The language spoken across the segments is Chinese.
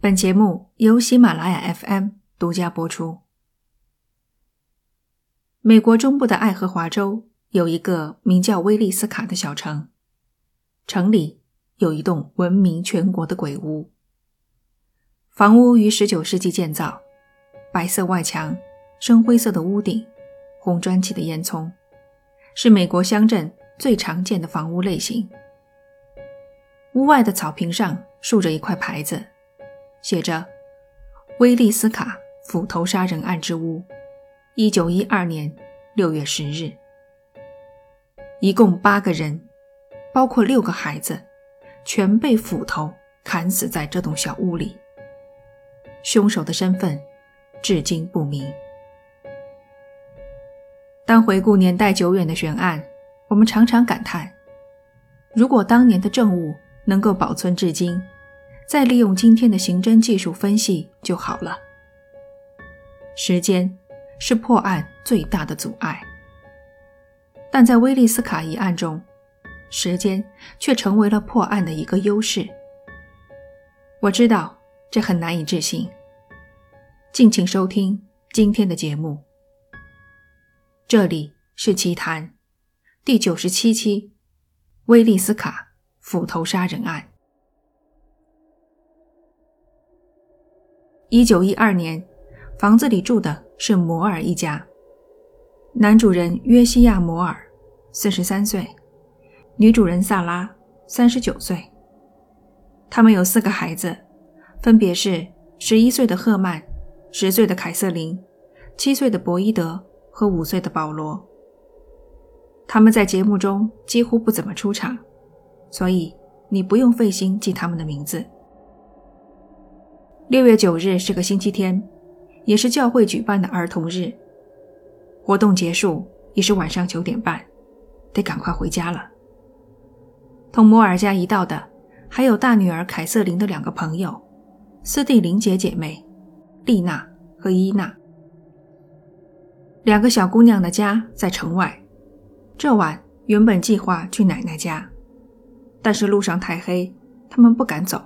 本节目由喜马拉雅 FM 独家播出。美国中部的爱荷华州有一个名叫威利斯卡的小城，城里有一栋闻名全国的鬼屋。房屋于19世纪建造，白色外墙、深灰色的屋顶、红砖砌的烟囱，是美国乡镇最常见的房屋类型。屋外的草坪上竖着一块牌子。写着“威利斯卡斧头杀人案之屋，一九一二年六月十日”。一共八个人，包括六个孩子，全被斧头砍死在这栋小屋里。凶手的身份至今不明。当回顾年代久远的悬案，我们常常感叹：如果当年的证物能够保存至今。再利用今天的刑侦技术分析就好了。时间是破案最大的阻碍，但在威利斯卡一案中，时间却成为了破案的一个优势。我知道这很难以置信。敬请收听今天的节目，这里是奇谈第九十七期：威利斯卡斧头杀人案。一九一二年，房子里住的是摩尔一家。男主人约西亚·摩尔，四十三岁；女主人萨拉，三十九岁。他们有四个孩子，分别是十一岁的赫曼、十岁的凯瑟琳、七岁的博伊德和五岁的保罗。他们在节目中几乎不怎么出场，所以你不用费心记他们的名字。六月九日是个星期天，也是教会举办的儿童日。活动结束已是晚上九点半，得赶快回家了。同摩尔家一道的还有大女儿凯瑟琳的两个朋友，斯蒂琳姐姐妹丽娜和伊娜。两个小姑娘的家在城外，这晚原本计划去奶奶家，但是路上太黑，他们不敢走。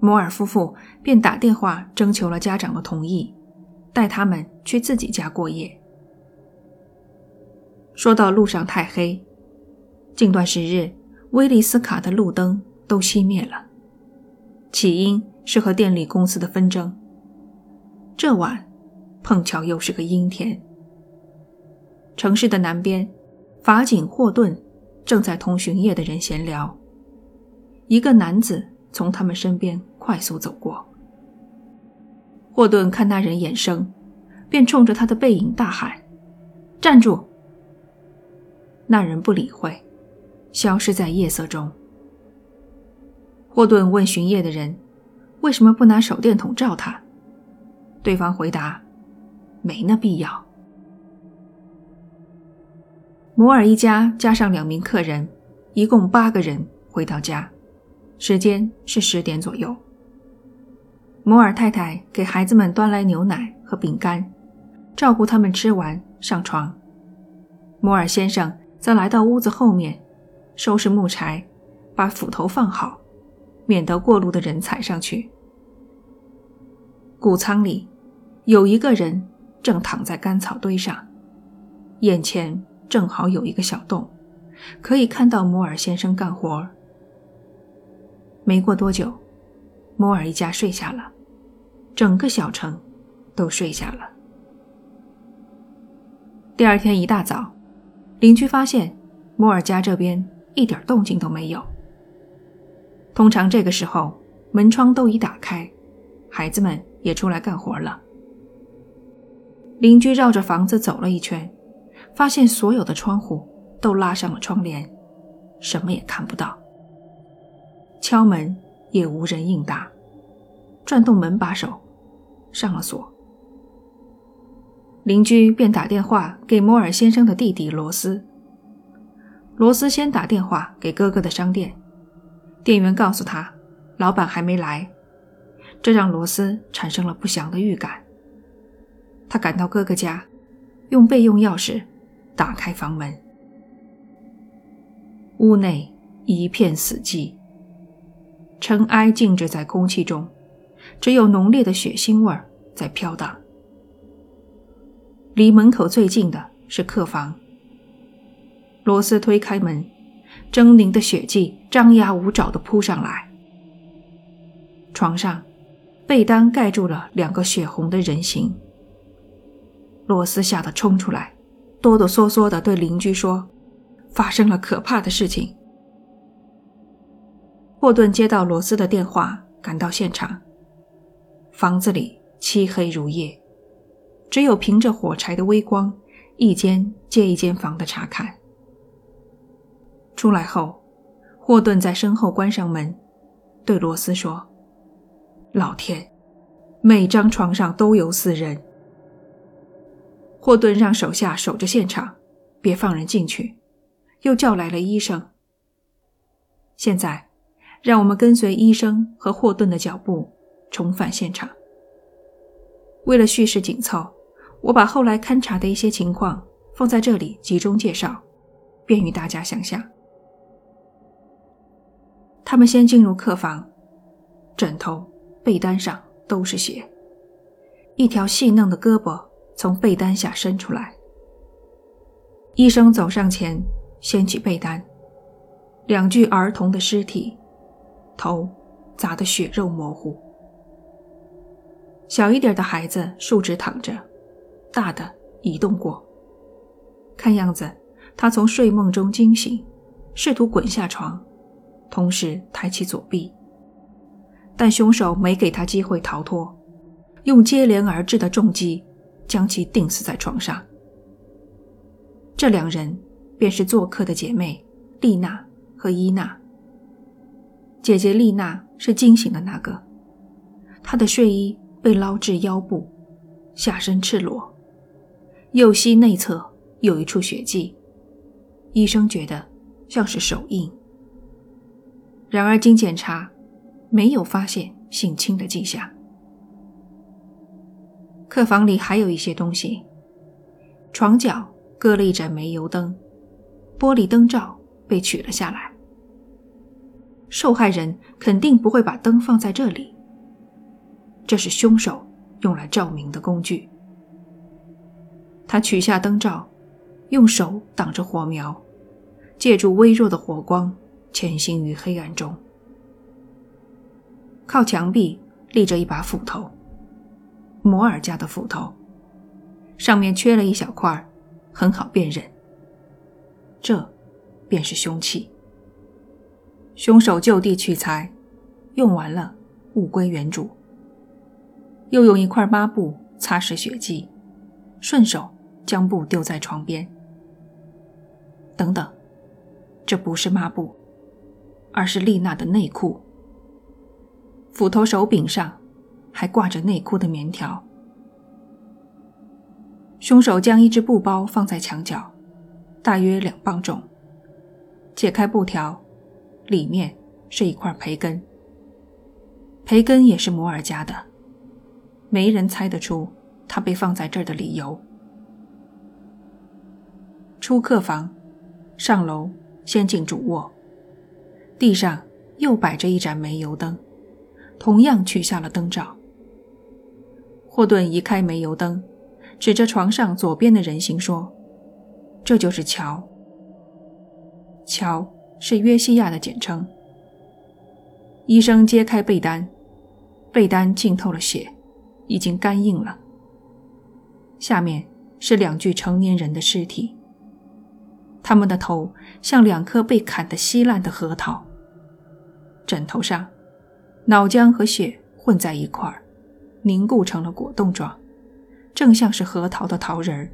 摩尔夫妇便打电话征求了家长的同意，带他们去自己家过夜。说到路上太黑，近段时日威利斯卡的路灯都熄灭了，起因是和电力公司的纷争。这晚碰巧又是个阴天，城市的南边，法警霍顿正在同巡夜的人闲聊，一个男子从他们身边。快速走过，霍顿看那人眼生，便冲着他的背影大喊：“站住！”那人不理会，消失在夜色中。霍顿问巡夜的人：“为什么不拿手电筒照他？”对方回答：“没那必要。”摩尔一家加上两名客人，一共八个人回到家，时间是十点左右。摩尔太太给孩子们端来牛奶和饼干，照顾他们吃完上床。摩尔先生则来到屋子后面，收拾木柴，把斧头放好，免得过路的人踩上去。谷仓里有一个人正躺在干草堆上，眼前正好有一个小洞，可以看到摩尔先生干活。没过多久。摩尔一家睡下了，整个小城都睡下了。第二天一大早，邻居发现摩尔家这边一点动静都没有。通常这个时候门窗都已打开，孩子们也出来干活了。邻居绕着房子走了一圈，发现所有的窗户都拉上了窗帘，什么也看不到。敲门。也无人应答，转动门把手，上了锁。邻居便打电话给摩尔先生的弟弟罗斯。罗斯先打电话给哥哥的商店，店员告诉他，老板还没来，这让罗斯产生了不祥的预感。他赶到哥哥家，用备用钥匙打开房门，屋内一片死寂。尘埃静止在空气中，只有浓烈的血腥味儿在飘荡。离门口最近的是客房。罗斯推开门，狰狞的血迹张牙舞爪地扑上来。床上，被单盖住了两个血红的人形。罗斯吓得冲出来，哆哆嗦嗦地对邻居说：“发生了可怕的事情。”霍顿接到罗斯的电话，赶到现场。房子里漆黑如夜，只有凭着火柴的微光，一间接一间房的查看。出来后，霍顿在身后关上门，对罗斯说：“老天，每张床上都有死人。”霍顿让手下守着现场，别放人进去，又叫来了医生。现在，让我们跟随医生和霍顿的脚步，重返现场。为了叙事紧凑，我把后来勘察的一些情况放在这里集中介绍，便于大家想象。他们先进入客房，枕头、被单上都是血，一条细嫩的胳膊。从被单下伸出来，医生走上前，掀起被单，两具儿童的尸体，头砸得血肉模糊。小一点的孩子竖直躺着，大的移动过。看样子，他从睡梦中惊醒，试图滚下床，同时抬起左臂，但凶手没给他机会逃脱，用接连而至的重击。将其钉死在床上。这两人便是做客的姐妹丽娜和伊娜。姐姐丽娜是惊醒的那个，她的睡衣被捞至腰部，下身赤裸，右膝内侧有一处血迹，医生觉得像是手印。然而经检查，没有发现性侵的迹象。客房里还有一些东西，床角搁了一盏煤油灯，玻璃灯罩被取了下来。受害人肯定不会把灯放在这里，这是凶手用来照明的工具。他取下灯罩，用手挡着火苗，借助微弱的火光潜行于黑暗中。靠墙壁立着一把斧头。摩尔家的斧头，上面缺了一小块，很好辨认。这便是凶器。凶手就地取材，用完了，物归原主。又用一块抹布擦拭血迹，顺手将布丢在床边。等等，这不是抹布，而是丽娜的内裤。斧头手柄上。还挂着内裤的棉条。凶手将一只布包放在墙角，大约两磅重。解开布条，里面是一块培根。培根也是摩尔家的，没人猜得出他被放在这儿的理由。出客房，上楼，先进主卧。地上又摆着一盏煤油灯，同样取下了灯罩。霍顿移开煤油灯，指着床上左边的人形说：“这就是乔。乔是约西亚的简称。”医生揭开被单，被单浸透了血，已经干硬了。下面是两具成年人的尸体，他们的头像两颗被砍得稀烂的核桃。枕头上，脑浆和血混在一块儿。凝固成了果冻状，正像是核桃的桃仁儿。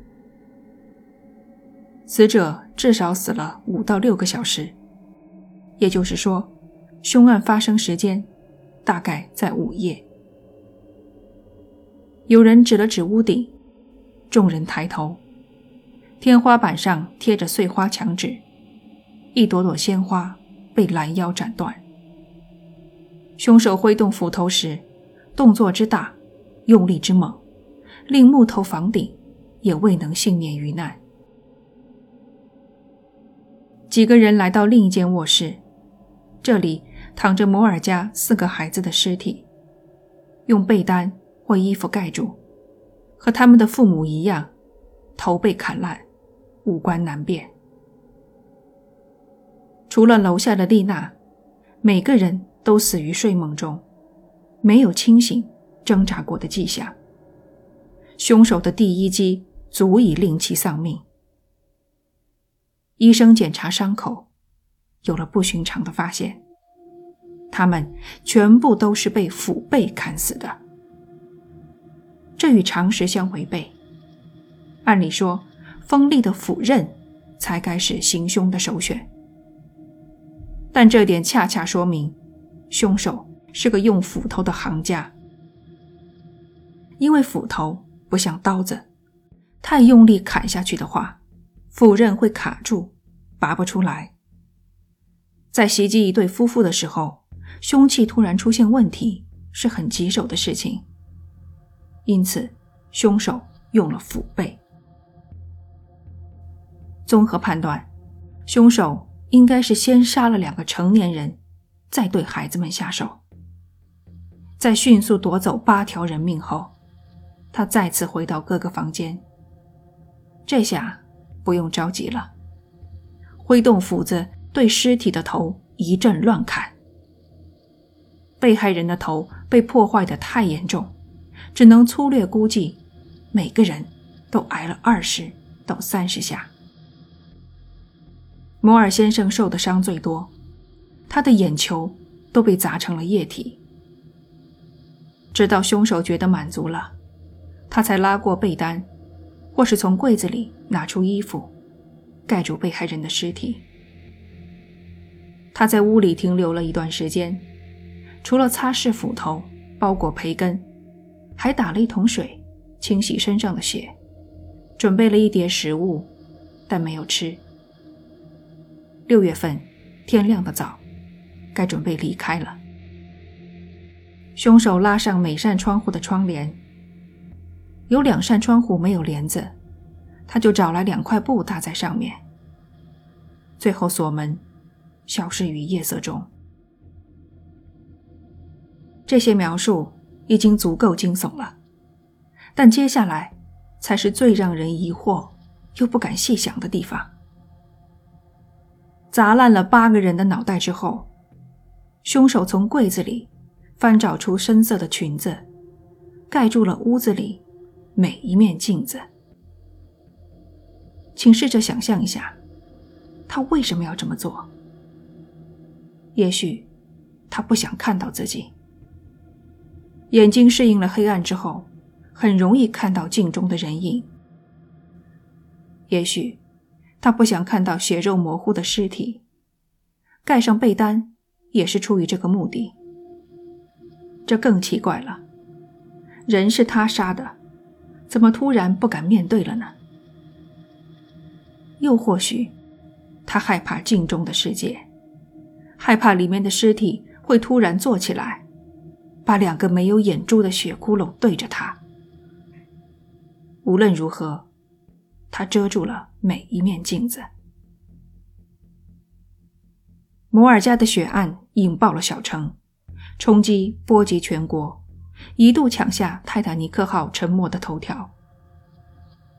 死者至少死了五到六个小时，也就是说，凶案发生时间大概在午夜。有人指了指屋顶，众人抬头，天花板上贴着碎花墙纸，一朵朵鲜花被拦腰斩断。凶手挥动斧头时，动作之大。用力之猛，令木头房顶也未能幸免于难。几个人来到另一间卧室，这里躺着摩尔家四个孩子的尸体。用被单或衣服盖住，和他们的父母一样，头被砍烂，五官难辨。除了楼下的丽娜，每个人都死于睡梦中，没有清醒挣扎过的迹象。凶手的第一击足以令其丧命。医生检查伤口，有了不寻常的发现。他们全部都是被斧背砍死的，这与常识相违背。按理说，锋利的斧刃才该是行凶的首选。但这点恰恰说明，凶手是个用斧头的行家。因为斧头不像刀子，太用力砍下去的话，斧刃会卡住，拔不出来。在袭击一对夫妇的时候，凶器突然出现问题是很棘手的事情，因此凶手用了斧背。综合判断，凶手。应该是先杀了两个成年人，再对孩子们下手。在迅速夺走八条人命后，他再次回到各个房间。这下不用着急了，挥动斧子对尸体的头一阵乱砍。被害人的头被破坏的太严重，只能粗略估计，每个人都挨了二十到三十下。摩尔先生受的伤最多，他的眼球都被砸成了液体。直到凶手觉得满足了，他才拉过被单，或是从柜子里拿出衣服，盖住被害人的尸体。他在屋里停留了一段时间，除了擦拭斧头、包裹培根，还打了一桶水清洗身上的血，准备了一碟食物，但没有吃。六月份，天亮的早，该准备离开了。凶手拉上每扇窗户的窗帘，有两扇窗户没有帘子，他就找来两块布搭在上面。最后锁门，消失于夜色中。这些描述已经足够惊悚了，但接下来才是最让人疑惑又不敢细想的地方。砸烂了八个人的脑袋之后，凶手从柜子里翻找出深色的裙子，盖住了屋子里每一面镜子。请试着想象一下，他为什么要这么做？也许他不想看到自己。眼睛适应了黑暗之后，很容易看到镜中的人影。也许。他不想看到血肉模糊的尸体，盖上被单也是出于这个目的。这更奇怪了，人是他杀的，怎么突然不敢面对了呢？又或许，他害怕镜中的世界，害怕里面的尸体会突然坐起来，把两个没有眼珠的血窟窿对着他。无论如何。他遮住了每一面镜子。摩尔家的血案引爆了小城，冲击波及全国，一度抢下泰坦尼克号沉没的头条。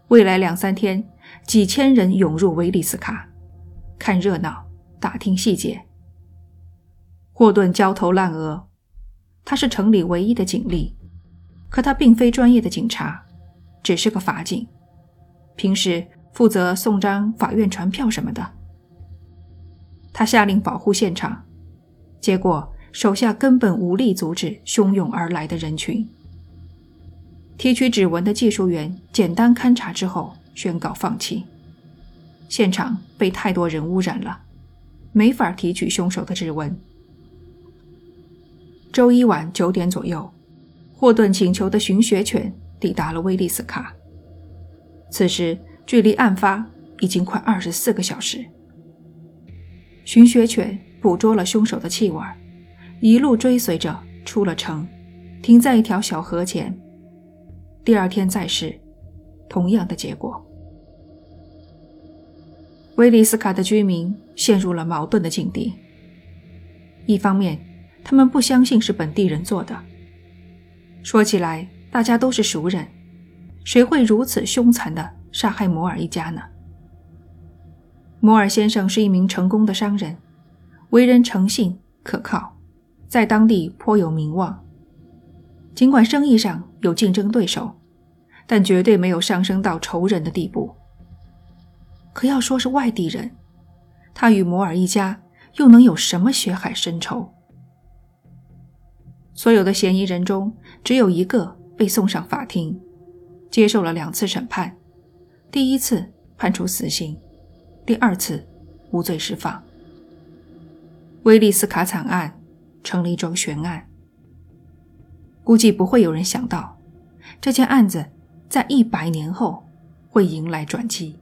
未来两三天，几千人涌入威利斯卡，看热闹，打听细节。霍顿焦头烂额，他是城里唯一的警力，可他并非专业的警察，只是个法警。平时负责送张法院传票什么的。他下令保护现场，结果手下根本无力阻止汹涌而来的人群。提取指纹的技术员简单勘察之后宣告放弃。现场被太多人污染了，没法提取凶手的指纹。周一晚九点左右，霍顿请求的寻血犬抵达了威利斯卡。此时距离案发已经快二十四个小时。寻血犬捕捉了凶手的气味，一路追随着出了城，停在一条小河前。第二天再试，同样的结果。威利斯卡的居民陷入了矛盾的境地：一方面，他们不相信是本地人做的；说起来，大家都是熟人，谁会如此凶残的杀害摩尔一家呢？摩尔先生是一名成功的商人，为人诚信可靠，在当地颇有名望。尽管生意上有竞争对手，但绝对没有上升到仇人的地步。可要说是外地人，他与摩尔一家又能有什么血海深仇？所有的嫌疑人中，只有一个被送上法庭，接受了两次审判，第一次判处死刑。第二次无罪释放。威利斯卡惨案成了一桩悬案，估计不会有人想到，这件案子在一百年后会迎来转机。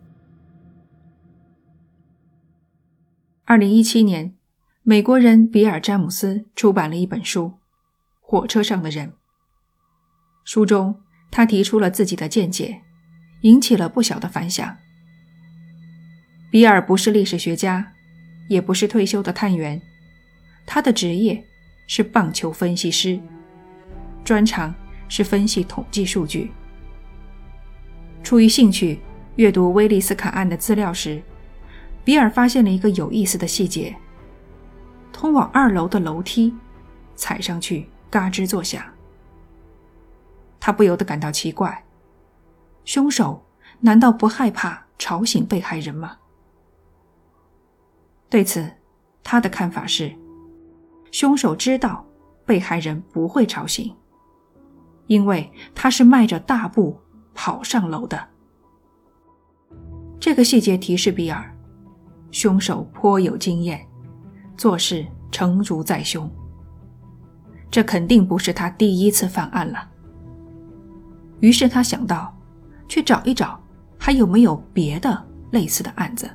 二零一七年，美国人比尔·詹姆斯出版了一本书《火车上的人》。书中，他提出了自己的见解，引起了不小的反响。比尔不是历史学家，也不是退休的探员，他的职业是棒球分析师，专长是分析统计数据。出于兴趣阅读威利斯卡案的资料时，比尔发现了一个有意思的细节：通往二楼的楼梯，踩上去嘎吱作响。他不由得感到奇怪：凶手难道不害怕吵醒被害人吗？对此，他的看法是：凶手知道被害人不会吵醒，因为他是迈着大步跑上楼的。这个细节提示比尔，凶手颇有经验，做事成竹在胸。这肯定不是他第一次犯案了。于是他想到，去找一找还有没有别的类似的案子。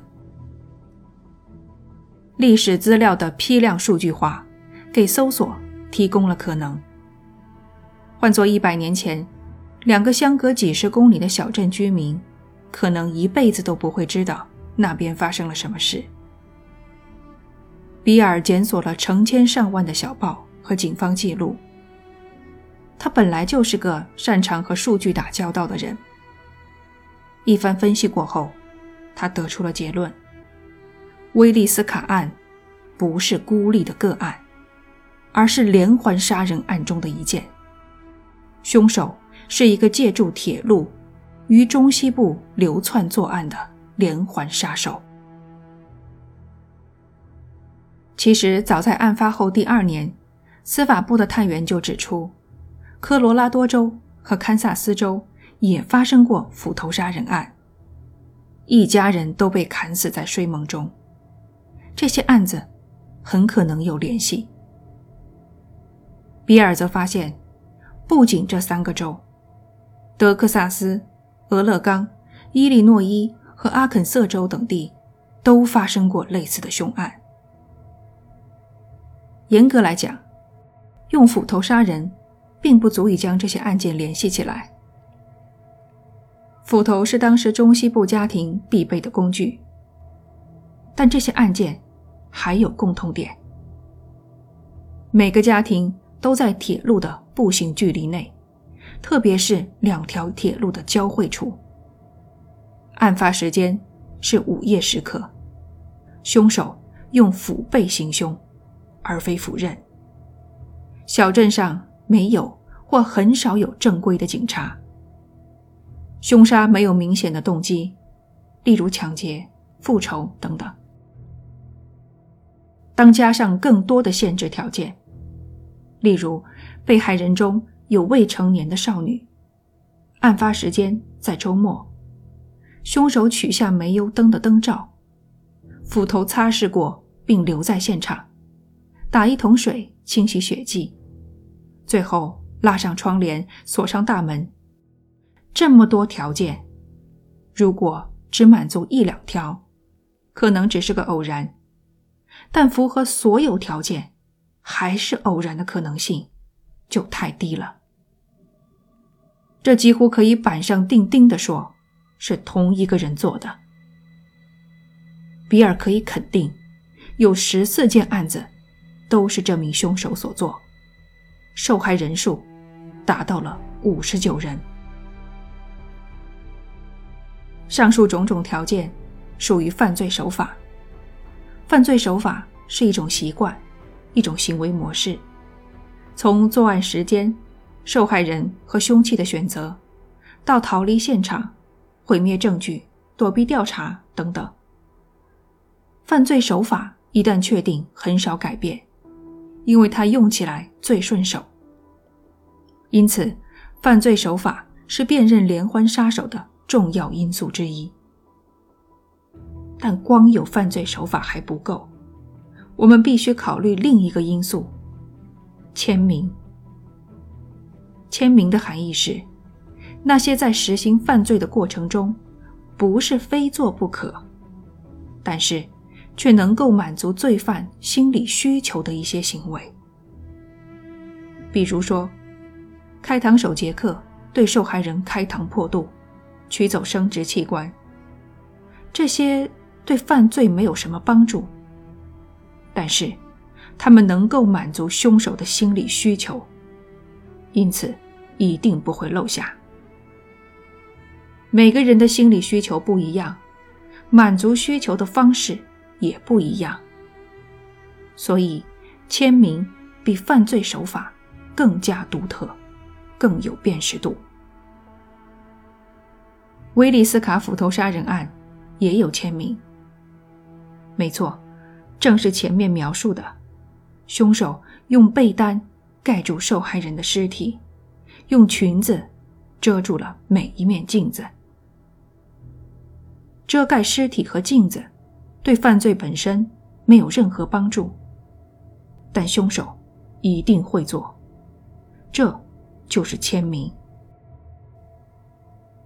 历史资料的批量数据化，给搜索提供了可能。换作一百年前，两个相隔几十公里的小镇居民，可能一辈子都不会知道那边发生了什么事。比尔检索了成千上万的小报和警方记录。他本来就是个擅长和数据打交道的人。一番分析过后，他得出了结论。威利斯卡案不是孤立的个案，而是连环杀人案中的一件。凶手是一个借助铁路于中西部流窜作案的连环杀手。其实，早在案发后第二年，司法部的探员就指出，科罗拉多州和堪萨斯州也发生过斧头杀人案，一家人都被砍死在睡梦中。这些案子很可能有联系。比尔则发现，不仅这三个州——德克萨斯、俄勒冈、伊利诺伊和阿肯色州等地，都发生过类似的凶案。严格来讲，用斧头杀人并不足以将这些案件联系起来。斧头是当时中西部家庭必备的工具。但这些案件还有共同点：每个家庭都在铁路的步行距离内，特别是两条铁路的交汇处。案发时间是午夜时刻，凶手用斧背行凶，而非斧刃。小镇上没有或很少有正规的警察，凶杀没有明显的动机，例如抢劫、复仇等等。当加上更多的限制条件，例如被害人中有未成年的少女，案发时间在周末，凶手取下煤油灯的灯罩，斧头擦拭过并留在现场，打一桶水清洗血迹，最后拉上窗帘锁上大门，这么多条件，如果只满足一两条，可能只是个偶然。但符合所有条件，还是偶然的可能性就太低了。这几乎可以板上钉钉的说，是同一个人做的。比尔可以肯定，有十四件案子都是这名凶手所做，受害人数达到了五十九人。上述种种条件属于犯罪手法。犯罪手法是一种习惯，一种行为模式。从作案时间、受害人和凶器的选择，到逃离现场、毁灭证据、躲避调查等等，犯罪手法一旦确定，很少改变，因为它用起来最顺手。因此，犯罪手法是辨认连环杀手的重要因素之一。但光有犯罪手法还不够，我们必须考虑另一个因素——签名。签名的含义是，那些在实行犯罪的过程中，不是非做不可，但是却能够满足罪犯心理需求的一些行为，比如说。开膛手杰克对受害人开膛破肚，取走生殖器官。这些对犯罪没有什么帮助，但是他们能够满足凶手的心理需求，因此一定不会漏下。每个人的心理需求不一样，满足需求的方式也不一样，所以签名比犯罪手法更加独特。更有辨识度。威利斯卡斧头杀人案也有签名。没错，正是前面描述的，凶手用被单盖住受害人的尸体，用裙子遮住了每一面镜子。遮盖尸体和镜子对犯罪本身没有任何帮助，但凶手一定会做。这。就是签名。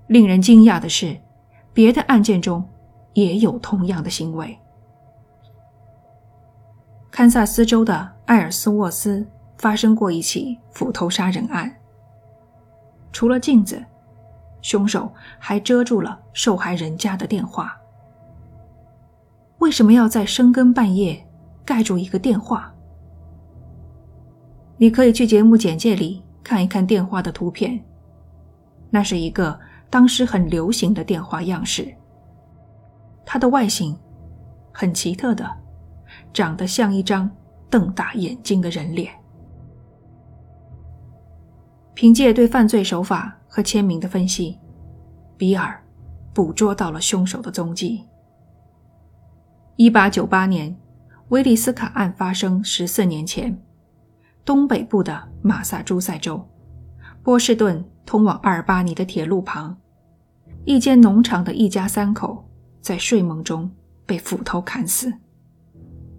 令人惊讶的是，别的案件中也有同样的行为。堪萨斯州的艾尔斯沃斯发生过一起斧头杀人案。除了镜子，凶手还遮住了受害人家的电话。为什么要在深更半夜盖住一个电话？你可以去节目简介里。看一看电话的图片，那是一个当时很流行的电话样式。它的外形很奇特的，长得像一张瞪大眼睛的人脸。凭借对犯罪手法和签名的分析，比尔捕捉到了凶手的踪迹。一八九八年，威利斯卡案发生十四年前。东北部的马萨诸塞州，波士顿通往阿尔巴尼的铁路旁，一间农场的一家三口在睡梦中被斧头砍死，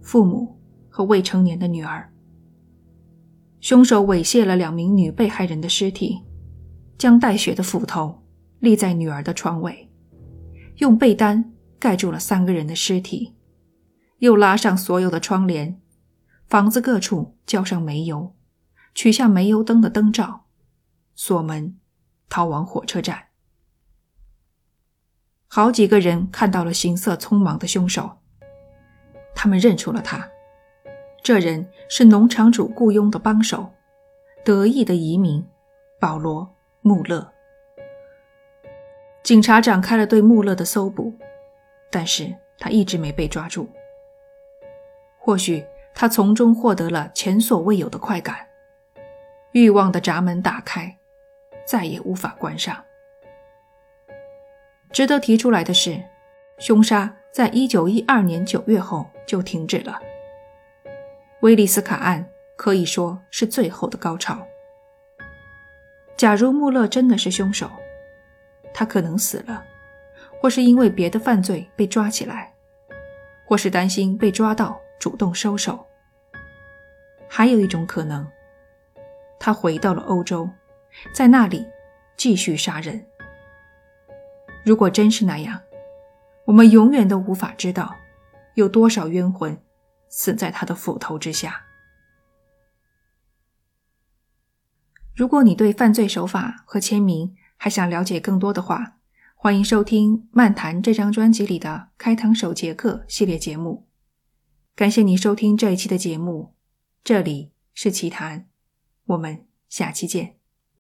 父母和未成年的女儿。凶手猥亵了两名女被害人的尸体，将带血的斧头立在女儿的床尾，用被单盖住了三个人的尸体，又拉上所有的窗帘。房子各处浇上煤油，取下煤油灯的灯罩，锁门，逃往火车站。好几个人看到了行色匆忙的凶手，他们认出了他，这人是农场主雇佣的帮手，得意的移民保罗·穆勒。警察展开了对穆勒的搜捕，但是他一直没被抓住。或许。他从中获得了前所未有的快感，欲望的闸门打开，再也无法关上。值得提出来的是，凶杀在一九一二年九月后就停止了。威利斯卡案可以说是最后的高潮。假如穆勒真的是凶手，他可能死了，或是因为别的犯罪被抓起来，或是担心被抓到。主动收手。还有一种可能，他回到了欧洲，在那里继续杀人。如果真是那样，我们永远都无法知道有多少冤魂死在他的斧头之下。如果你对犯罪手法和签名还想了解更多的话，欢迎收听《漫谈》这张专辑里的《开膛手杰克》系列节目。感谢您收听这一期的节目，这里是奇谈，我们下期见。